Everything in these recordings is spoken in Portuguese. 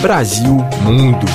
Brasil Mundo.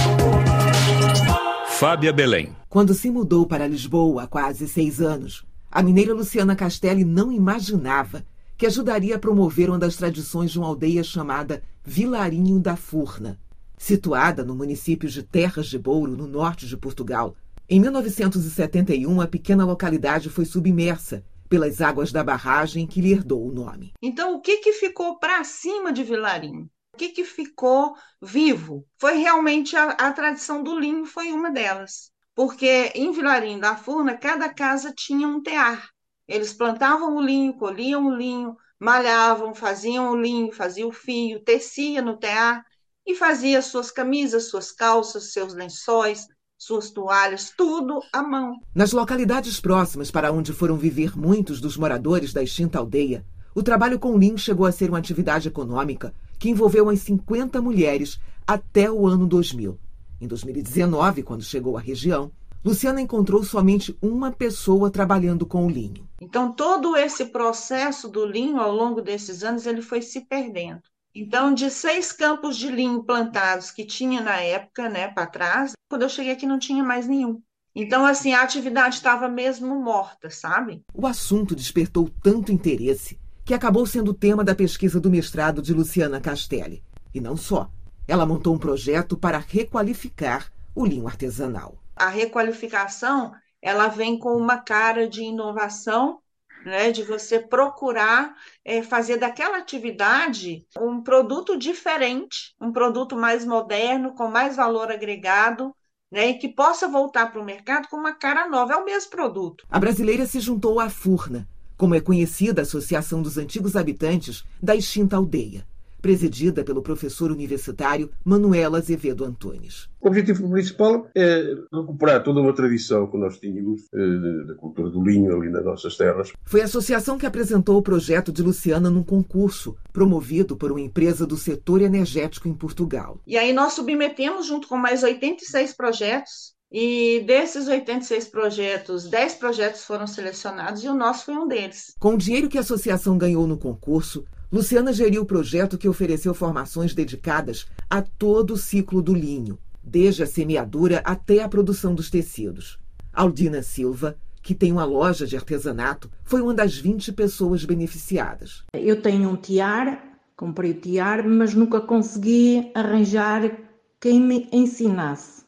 Fábia Belém. Quando se mudou para Lisboa há quase seis anos, a mineira Luciana Castelli não imaginava que ajudaria a promover uma das tradições de uma aldeia chamada Vilarinho da Furna. Situada no município de Terras de Bouro, no norte de Portugal, em 1971 a pequena localidade foi submersa pelas águas da barragem que lhe herdou o nome. Então, o que, que ficou para cima de Vilarinho? Que, que ficou vivo? Foi realmente a, a tradição do linho, foi uma delas. Porque em Vilarinho da Furna, cada casa tinha um tear. Eles plantavam o linho, colhiam o linho, malhavam, faziam o linho, faziam o fio, tecia no tear e fazia suas camisas, suas calças, seus lençóis, suas toalhas, tudo à mão. Nas localidades próximas para onde foram viver muitos dos moradores da extinta aldeia, o trabalho com linho chegou a ser uma atividade econômica que envolveu umas 50 mulheres até o ano 2000. Em 2019, quando chegou à região, Luciana encontrou somente uma pessoa trabalhando com o linho. Então, todo esse processo do linho, ao longo desses anos, ele foi se perdendo. Então, de seis campos de linho plantados que tinha na época, né, para trás, quando eu cheguei aqui não tinha mais nenhum. Então, assim, a atividade estava mesmo morta, sabe? O assunto despertou tanto interesse que acabou sendo o tema da pesquisa do mestrado de Luciana Castelli. E não só. Ela montou um projeto para requalificar o linho artesanal. A requalificação, ela vem com uma cara de inovação né, de você procurar é, fazer daquela atividade um produto diferente, um produto mais moderno, com mais valor agregado, né, e que possa voltar para o mercado com uma cara nova. É o mesmo produto. A brasileira se juntou à Furna, como é conhecida a Associação dos Antigos Habitantes da extinta aldeia presidida pelo professor universitário Manuel Azevedo Antunes. O objetivo principal é recuperar toda uma tradição que nós tínhamos eh, da cultura do linho ali nas nossas terras. Foi a associação que apresentou o projeto de Luciana num concurso promovido por uma empresa do setor energético em Portugal. E aí nós submetemos, junto com mais 86 projetos, e desses 86 projetos, 10 projetos foram selecionados e o nosso foi um deles. Com o dinheiro que a associação ganhou no concurso, Luciana geriu o projeto que ofereceu formações dedicadas a todo o ciclo do linho, desde a semeadura até a produção dos tecidos. Aldina Silva, que tem uma loja de artesanato, foi uma das 20 pessoas beneficiadas. Eu tenho um tiar, comprei o tiar, mas nunca consegui arranjar quem me ensinasse.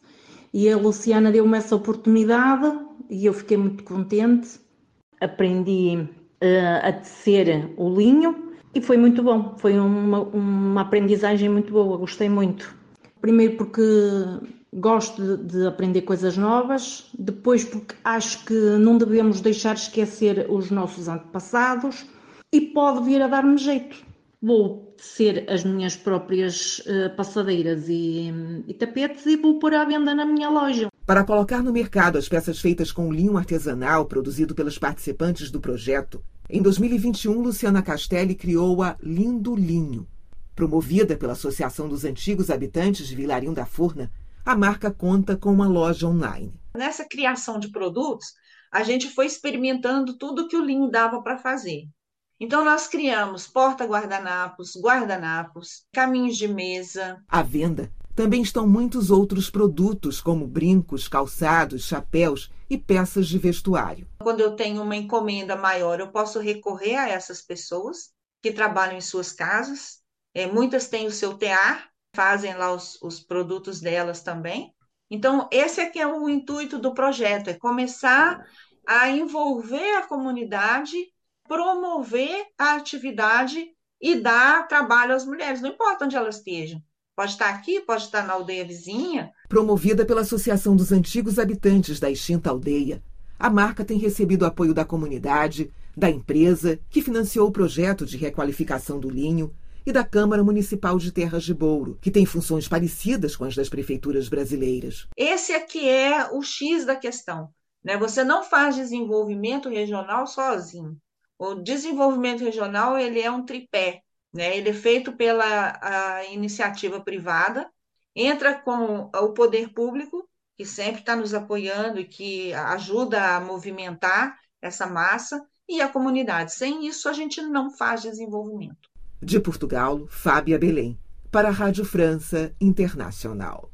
E a Luciana deu-me essa oportunidade e eu fiquei muito contente. Aprendi uh, a tecer o linho e foi muito bom, foi uma, uma aprendizagem muito boa, gostei muito. Primeiro porque gosto de, de aprender coisas novas, depois porque acho que não devemos deixar esquecer os nossos antepassados e pode vir a dar-me jeito. Vou ser as minhas próprias uh, passadeiras e, e tapetes e vou pôr à venda na minha loja. Para colocar no mercado as peças feitas com linho artesanal produzido pelos participantes do projeto, em 2021, Luciana Castelli criou a Lindo Linho. Promovida pela Associação dos Antigos Habitantes de Vilarinho da Furna, a marca conta com uma loja online. Nessa criação de produtos, a gente foi experimentando tudo que o linho dava para fazer. Então, nós criamos porta-guardanapos, guardanapos, caminhos de mesa. À venda também estão muitos outros produtos, como brincos, calçados, chapéus e peças de vestuário. Quando eu tenho uma encomenda maior, eu posso recorrer a essas pessoas que trabalham em suas casas. É, muitas têm o seu tear, fazem lá os, os produtos delas também. Então, esse é que é o intuito do projeto, é começar a envolver a comunidade, promover a atividade e dar trabalho às mulheres, não importa onde elas estejam. Pode estar aqui, pode estar na aldeia vizinha. Promovida pela Associação dos Antigos Habitantes da extinta aldeia, a marca tem recebido apoio da comunidade, da empresa que financiou o projeto de requalificação do linho e da Câmara Municipal de Terras de Bouro, que tem funções parecidas com as das prefeituras brasileiras. Esse aqui é o X da questão. Né? Você não faz desenvolvimento regional sozinho. O desenvolvimento regional ele é um tripé. Né? Ele é feito pela iniciativa privada, entra com o poder público, que sempre está nos apoiando e que ajuda a movimentar essa massa, e a comunidade. Sem isso, a gente não faz desenvolvimento. De Portugal, Fábia Belém, para a Rádio França Internacional.